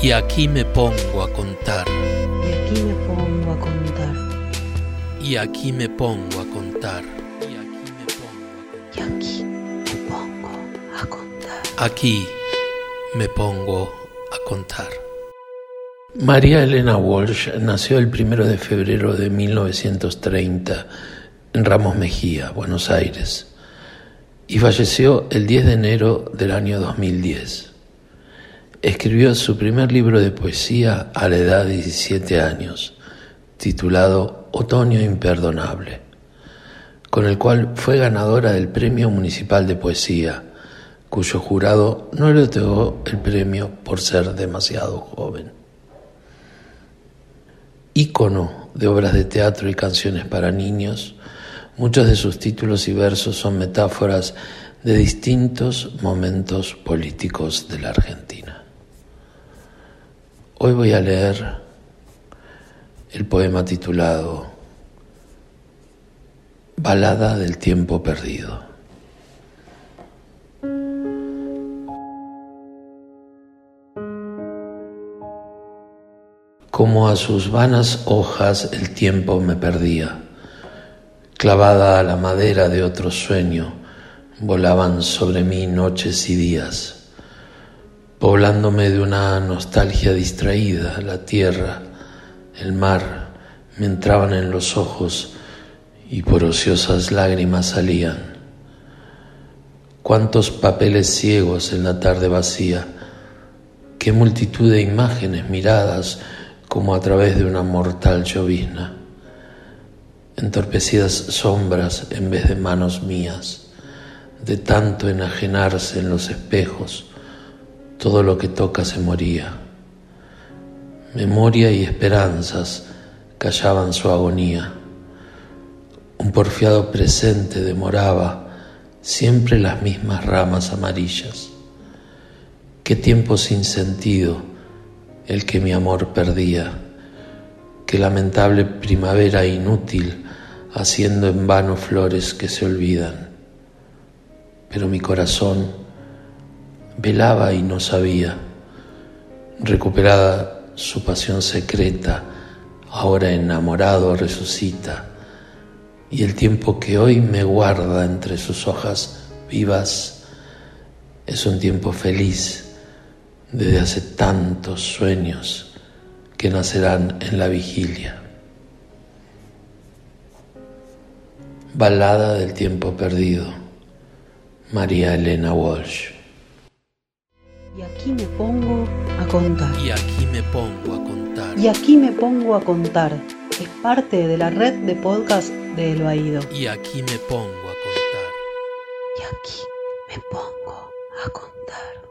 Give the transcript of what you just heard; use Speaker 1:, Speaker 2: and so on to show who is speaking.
Speaker 1: Y aquí me pongo a contar.
Speaker 2: Y aquí me pongo a contar.
Speaker 1: Y aquí me pongo a contar.
Speaker 2: Y aquí me pongo a contar.
Speaker 1: Aquí me pongo a contar.
Speaker 3: María Elena Walsh nació el primero de febrero de 1930 en Ramos Mejía, Buenos Aires, y falleció el 10 de enero del año 2010. Escribió su primer libro de poesía a la edad de 17 años, titulado Otoño Imperdonable, con el cual fue ganadora del Premio Municipal de Poesía, cuyo jurado no le otorgó el premio por ser demasiado joven. Ícono de obras de teatro y canciones para niños, muchos de sus títulos y versos son metáforas de distintos momentos políticos de la Argentina. Hoy voy a leer el poema titulado Balada del tiempo perdido. Como a sus vanas hojas el tiempo me perdía, clavada a la madera de otro sueño, volaban sobre mí noches y días, poblándome de una nostalgia distraída, la tierra, el mar, me entraban en los ojos y por ociosas lágrimas salían. Cuántos papeles ciegos en la tarde vacía, qué multitud de imágenes miradas, como a través de una mortal llovizna, entorpecidas sombras en vez de manos mías, de tanto enajenarse en los espejos, todo lo que toca se moría. Memoria y esperanzas callaban su agonía. Un porfiado presente demoraba siempre las mismas ramas amarillas. Qué tiempo sin sentido el que mi amor perdía, qué lamentable primavera inútil haciendo en vano flores que se olvidan. Pero mi corazón velaba y no sabía, recuperada su pasión secreta, ahora enamorado resucita, y el tiempo que hoy me guarda entre sus hojas vivas es un tiempo feliz desde hace tantos sueños que nacerán en la vigilia. Balada del tiempo perdido, María Elena Walsh.
Speaker 2: Y aquí me pongo a contar.
Speaker 1: Y aquí me pongo a contar.
Speaker 2: Y aquí me pongo a contar. Es parte de la red de podcast de El Baído.
Speaker 1: Y aquí me pongo a contar.
Speaker 2: Y aquí me pongo a contar.